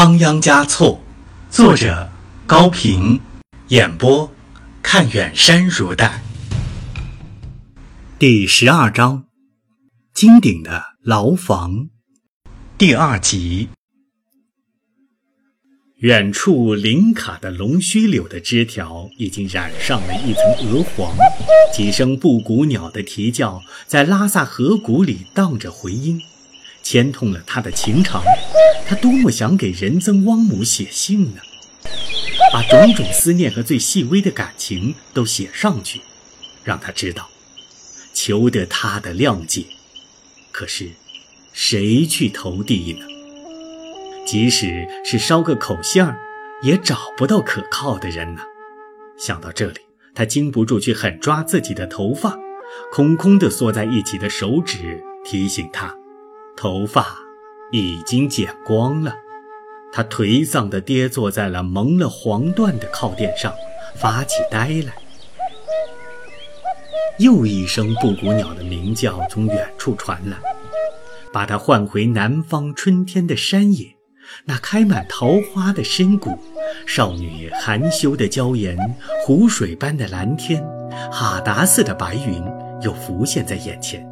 仓央嘉措，作者高平，演播看远山如黛。第十二章：金顶的牢房，第二集。远处林卡的龙须柳的枝条已经染上了一层鹅黄，几声布谷鸟的啼叫在拉萨河谷里荡着回音。牵痛了他的情长，他多么想给仁增汪母写信呢？把种种思念和最细微的感情都写上去，让他知道，求得他的谅解。可是，谁去投递呢？即使是捎个口信儿，也找不到可靠的人呢。想到这里，他禁不住去狠抓自己的头发，空空的缩在一起的手指提醒他。头发已经剪光了，他颓丧地跌坐在了蒙了黄缎的靠垫上，发起呆来。又一声布谷鸟的鸣叫从远处传来，把他唤回南方春天的山野，那开满桃花的深谷，少女含羞的娇颜，湖水般的蓝天，哈达似的白云，又浮现在眼前。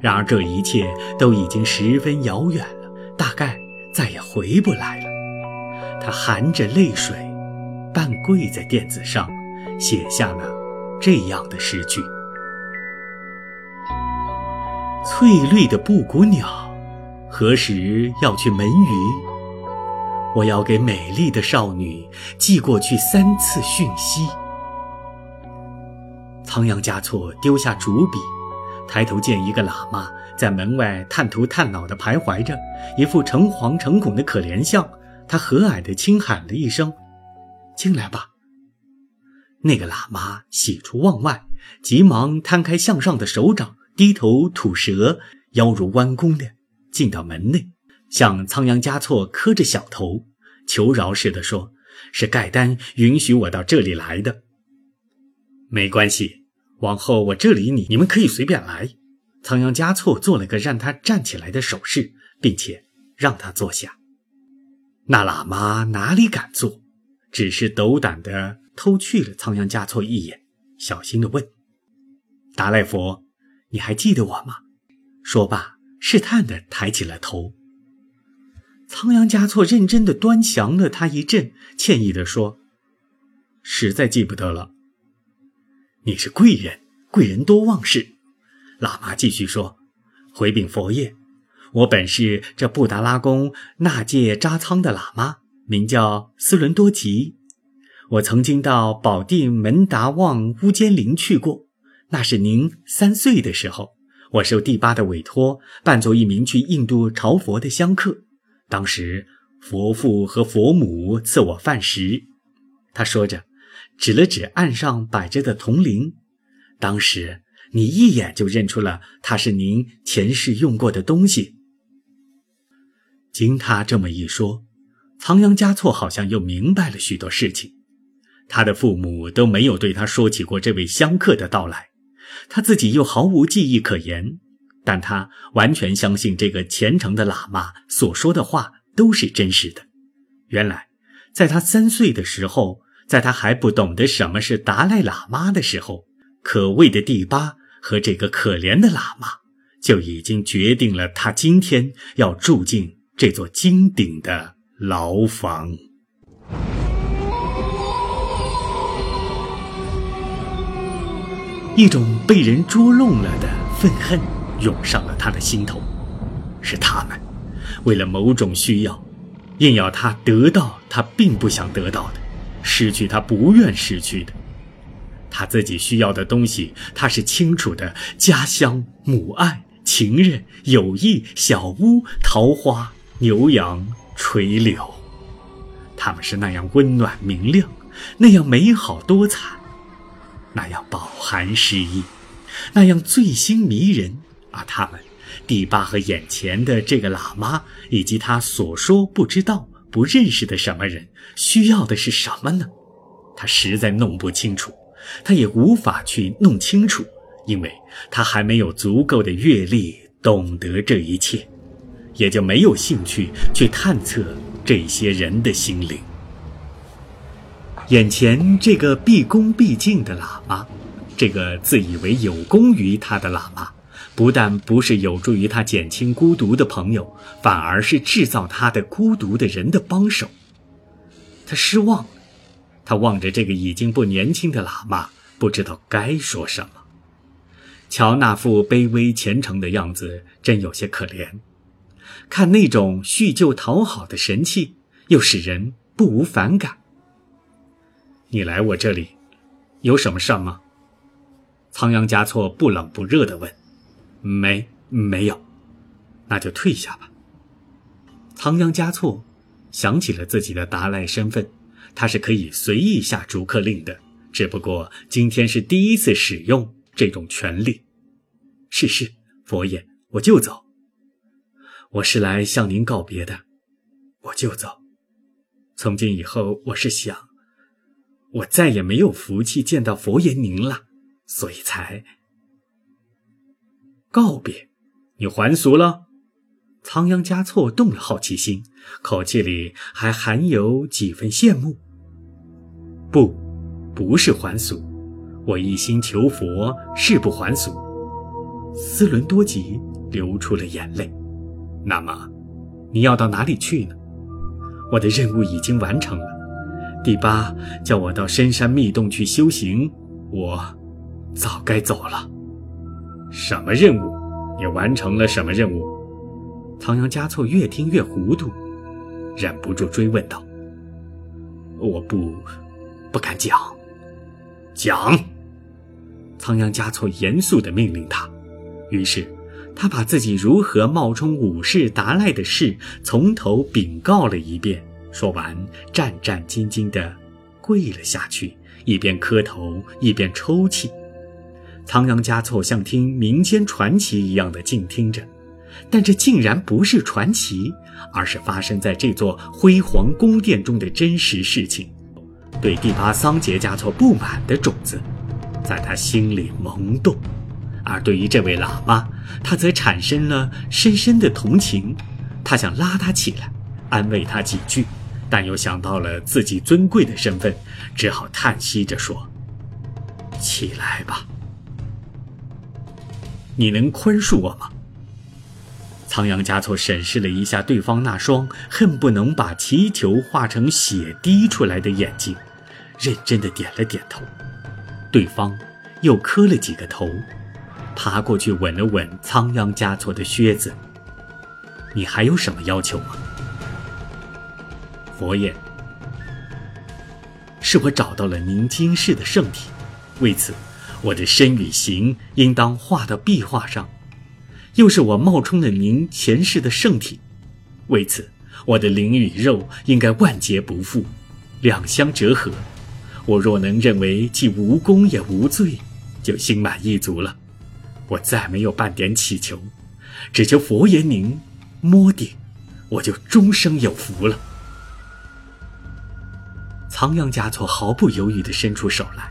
然而这一切都已经十分遥远了，大概再也回不来了。他含着泪水，半跪在垫子上，写下了这样的诗句：“翠绿的布谷鸟，何时要去门隅？我要给美丽的少女寄过去三次讯息。”仓央嘉措丢下竹笔。抬头见一个喇嘛在门外探头探脑地徘徊着，一副诚惶诚恐的可怜相。他和蔼地轻喊了一声：“进来吧。”那个喇嘛喜出望外，急忙摊开向上的手掌，低头吐舌，腰如弯弓的进到门内，向仓央嘉措磕着小头，求饶似的说：“是盖丹允许我到这里来的。”没关系。往后我这里你你们可以随便来。仓央嘉措做了个让他站起来的手势，并且让他坐下。那喇嘛哪里敢坐，只是斗胆地偷去了仓央嘉措一眼，小心地问：“达赖佛，你还记得我吗？”说罢，试探地抬起了头。仓央嘉措认真地端详了他一阵，歉意地说：“实在记不得了。”你是贵人，贵人多忘事。喇嘛继续说：“回禀佛爷，我本是这布达拉宫纳戒扎仓的喇嘛，名叫斯伦多吉。我曾经到宝地门达旺乌坚林去过，那是您三岁的时候。我受第八的委托，扮作一名去印度朝佛的香客。当时佛父和佛母赐我饭食。”他说着。指了指岸上摆着的铜铃，当时你一眼就认出了它是您前世用过的东西。经他这么一说，仓央嘉措好像又明白了许多事情。他的父母都没有对他说起过这位香客的到来，他自己又毫无记忆可言，但他完全相信这个虔诚的喇嘛所说的话都是真实的。原来，在他三岁的时候。在他还不懂得什么是达赖喇嘛的时候，可畏的第八和这个可怜的喇嘛就已经决定了他今天要住进这座金顶的牢房。一种被人捉弄了的愤恨涌上了他的心头，是他们为了某种需要，硬要他得到他并不想得到的。失去他不愿失去的，他自己需要的东西，他是清楚的：家乡、母爱、情人、友谊、小屋、桃花、牛羊、垂柳，他们是那样温暖明亮，那样美好多彩，那样饱含诗意，那样醉心迷人。而他们，第八和眼前的这个喇嘛，以及他所说不知道。不认识的什么人需要的是什么呢？他实在弄不清楚，他也无法去弄清楚，因为他还没有足够的阅历懂得这一切，也就没有兴趣去探测这些人的心灵。眼前这个毕恭毕敬的喇嘛，这个自以为有功于他的喇嘛，不但不是有助于他减轻孤独的朋友，反而是制造他的孤独的人的帮手。他失望了，他望着这个已经不年轻的喇嘛，不知道该说什么。瞧那副卑微虔诚的样子，真有些可怜。看那种叙旧讨好的神气，又使人不无反感。你来我这里，有什么事吗？仓央嘉措不冷不热地问。没，没有。那就退下吧。仓央嘉措想起了自己的达赖身份，他是可以随意下逐客令的，只不过今天是第一次使用这种权利。是是，佛爷，我就走。我是来向您告别的，我就走。从今以后，我是想。我再也没有福气见到佛爷您了，所以才告别。你还俗了？仓央嘉措动了好奇心，口气里还含有几分羡慕。不，不是还俗，我一心求佛，誓不还俗。斯伦多吉流出了眼泪。那么，你要到哪里去呢？我的任务已经完成了。第八叫我到深山密洞去修行，我早该走了。什么任务？你完成了什么任务？仓央嘉措越听越糊涂，忍不住追问道：“我不，不敢讲。”讲！仓央嘉措严肃地命令他。于是，他把自己如何冒充武士达赖的事从头禀告了一遍。说完，战战兢兢地跪了下去，一边磕头一边抽泣。仓央嘉措像听民间传奇一样的静听着，但这竟然不是传奇，而是发生在这座辉煌宫殿中的真实事情。对第八桑杰嘉措不满的种子，在他心里萌动，而对于这位喇嘛，他则产生了深深的同情。他想拉他起来，安慰他几句。但又想到了自己尊贵的身份，只好叹息着说：“起来吧，你能宽恕我吗？”仓央嘉措审视了一下对方那双恨不能把祈求化成血滴出来的眼睛，认真的点了点头。对方又磕了几个头，爬过去吻了吻仓央嘉措的靴子。“你还有什么要求吗？”佛爷，是我找到了您今世的圣体，为此，我的身与形应当画到壁画上；又是我冒充了您前世的圣体，为此，我的灵与肉应该万劫不复，两相折合。我若能认为既无功也无罪，就心满意足了。我再没有半点祈求，只求佛爷您摸顶，我就终生有福了。仓央嘉措毫不犹豫地伸出手来，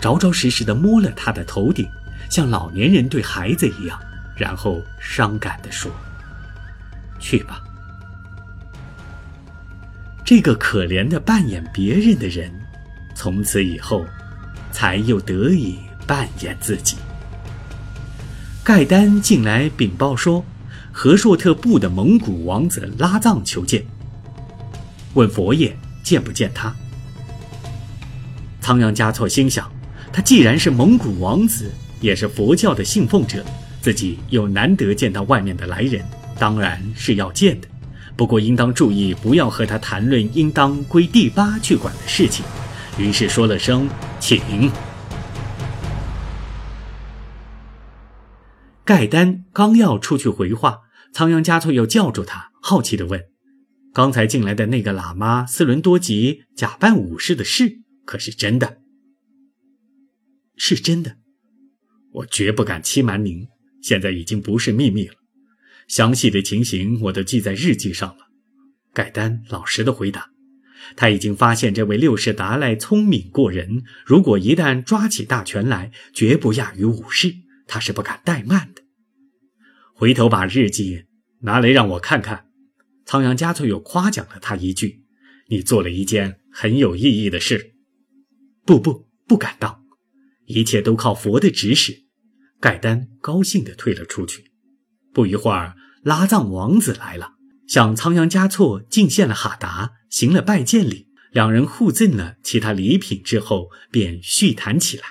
着着实实地摸了他的头顶，像老年人对孩子一样，然后伤感地说：“去吧。”这个可怜的扮演别人的人，从此以后，才又得以扮演自己。盖丹进来禀报说，和硕特部的蒙古王子拉藏求见，问佛爷见不见他。仓央嘉措心想，他既然是蒙古王子，也是佛教的信奉者，自己又难得见到外面的来人，当然是要见的。不过应当注意，不要和他谈论应当归第八去管的事情。于是说了声“请”。盖丹刚要出去回话，仓央嘉措又叫住他，好奇地问：“刚才进来的那个喇嘛斯伦多吉假扮武士的事？”可是真的，是真的，我绝不敢欺瞒您。现在已经不是秘密了，详细的情形我都记在日记上了。盖丹老实的回答，他已经发现这位六世达赖聪明过人，如果一旦抓起大权来，绝不亚于武士，他是不敢怠慢的。回头把日记拿来让我看看。仓央嘉措又夸奖了他一句：“你做了一件很有意义的事。”“不不，不敢当，一切都靠佛的指使。”盖丹高兴地退了出去。不一会儿，拉藏王子来了，向仓央嘉措敬献了哈达，行了拜见礼。两人互赠了其他礼品之后，便叙谈起来。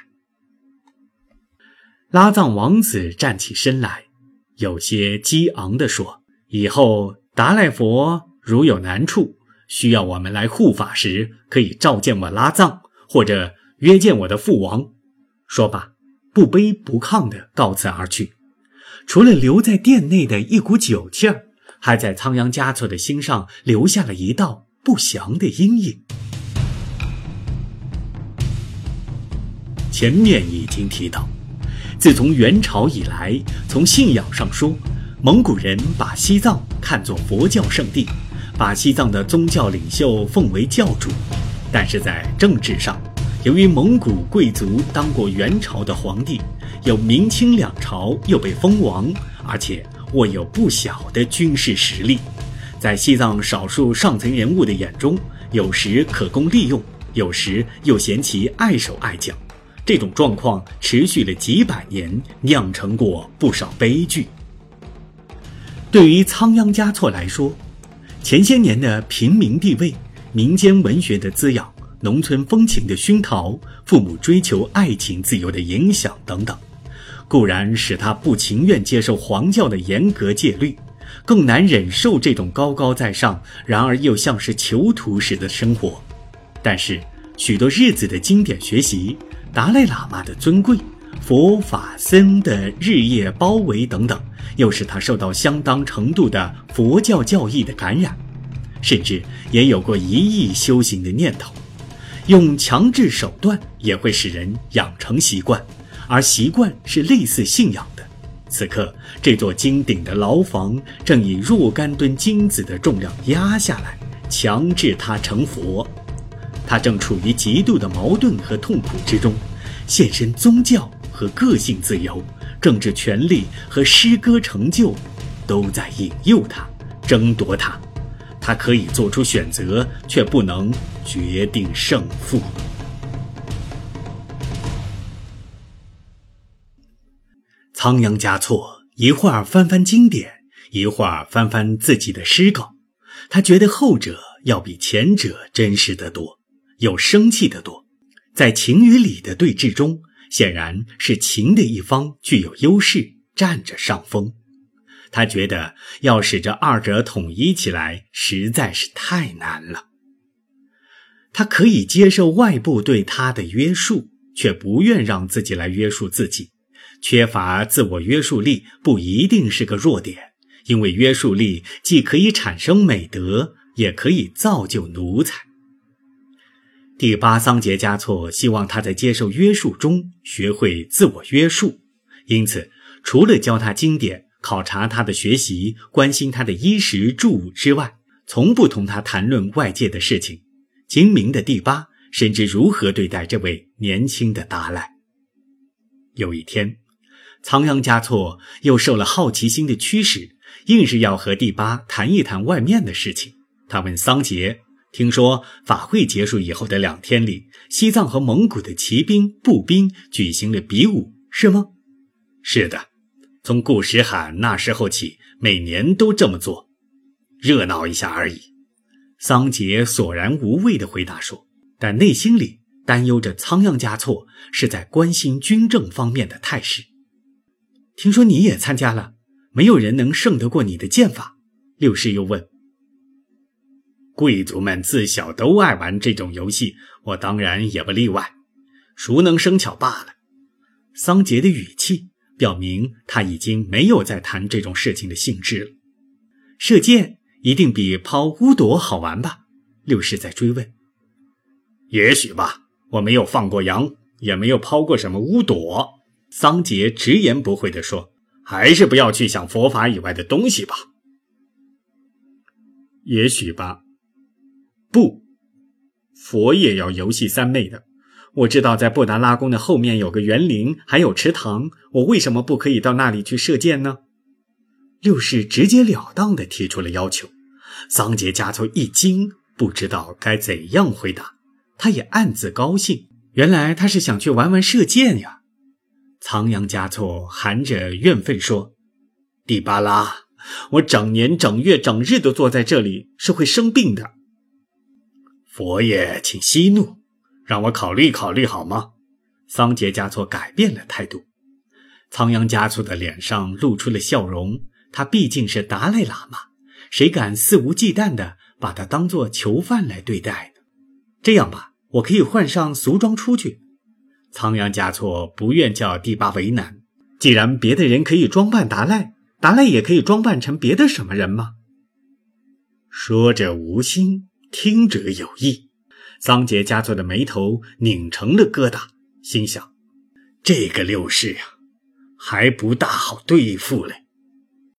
拉藏王子站起身来，有些激昂地说：“以后达赖佛如有难处，需要我们来护法时，可以召见我拉藏，或者约见我的父王。”说罢，不卑不亢地告辞而去。除了留在殿内的一股酒气儿，还在仓央嘉措的心上留下了一道。不祥的阴影。前面已经提到，自从元朝以来，从信仰上说，蒙古人把西藏看作佛教圣地，把西藏的宗教领袖奉为教主。但是在政治上，由于蒙古贵族当过元朝的皇帝，有明清两朝又被封王，而且握有不小的军事实力。在西藏少数上层人物的眼中，有时可供利用，有时又嫌其碍手碍脚。这种状况持续了几百年，酿成过不少悲剧。对于仓央嘉措来说，前些年的平民地位、民间文学的滋养、农村风情的熏陶、父母追求爱情自由的影响等等，固然使他不情愿接受皇教的严格戒律。更难忍受这种高高在上，然而又像是囚徒似的生活。但是，许多日子的经典学习、达赖喇嘛的尊贵、佛法僧的日夜包围等等，又使他受到相当程度的佛教教义的感染，甚至也有过一意修行的念头。用强制手段也会使人养成习惯，而习惯是类似信仰的。此刻，这座金顶的牢房正以若干吨金子的重量压下来，强制他成佛。他正处于极度的矛盾和痛苦之中，献身宗教和个性自由、政治权利和诗歌成就，都在引诱他、争夺他。他可以做出选择，却不能决定胜负。仓央嘉措一会儿翻翻经典，一会儿翻翻自己的诗稿，他觉得后者要比前者真实的多，有生气的多。在情与理的对峙中，显然是情的一方具有优势，占着上风。他觉得要使这二者统一起来实在是太难了。他可以接受外部对他的约束，却不愿让自己来约束自己。缺乏自我约束力不一定是个弱点，因为约束力既可以产生美德，也可以造就奴才。第八桑杰嘉措希望他在接受约束中学会自我约束，因此除了教他经典、考察他的学习、关心他的衣食住之外，从不同他谈论外界的事情。精明的第八深知如何对待这位年轻的达赖。有一天。仓央嘉措又受了好奇心的驱使，硬是要和第八谈一谈外面的事情。他问桑杰：“听说法会结束以后的两天里，西藏和蒙古的骑兵、步兵举行了比武，是吗？”“是的，从顾时罕那时候起，每年都这么做，热闹一下而已。”桑杰索然无味地回答说，但内心里担忧着仓央嘉措是在关心军政方面的态势。听说你也参加了，没有人能胜得过你的剑法。六世又问：“贵族们自小都爱玩这种游戏，我当然也不例外，熟能生巧罢了。”桑杰的语气表明他已经没有再谈这种事情的兴致了。射箭一定比抛乌朵好玩吧？六世在追问。也许吧，我没有放过羊，也没有抛过什么乌朵。桑杰直言不讳地说：“还是不要去想佛法以外的东西吧。”也许吧。不，佛也要游戏三昧的。我知道在布达拉宫的后面有个园林，还有池塘。我为什么不可以到那里去射箭呢？六世直截了当地提出了要求。桑杰嘉措一惊，不知道该怎样回答。他也暗自高兴，原来他是想去玩玩射箭呀。仓央嘉措含着怨愤说：“迪巴拉，我整年整月整日都坐在这里，是会生病的。”佛爷，请息怒，让我考虑考虑好吗？桑杰嘉措改变了态度。仓央嘉措的脸上露出了笑容。他毕竟是达赖喇嘛，谁敢肆无忌惮地把他当作囚犯来对待呢？这样吧，我可以换上俗装出去。仓央嘉措不愿叫第八为难。既然别的人可以装扮达赖，达赖也可以装扮成别的什么人吗？说者无心，听者有意。桑杰嘉措的眉头拧成了疙瘩，心想：这个六世呀，还不大好对付嘞。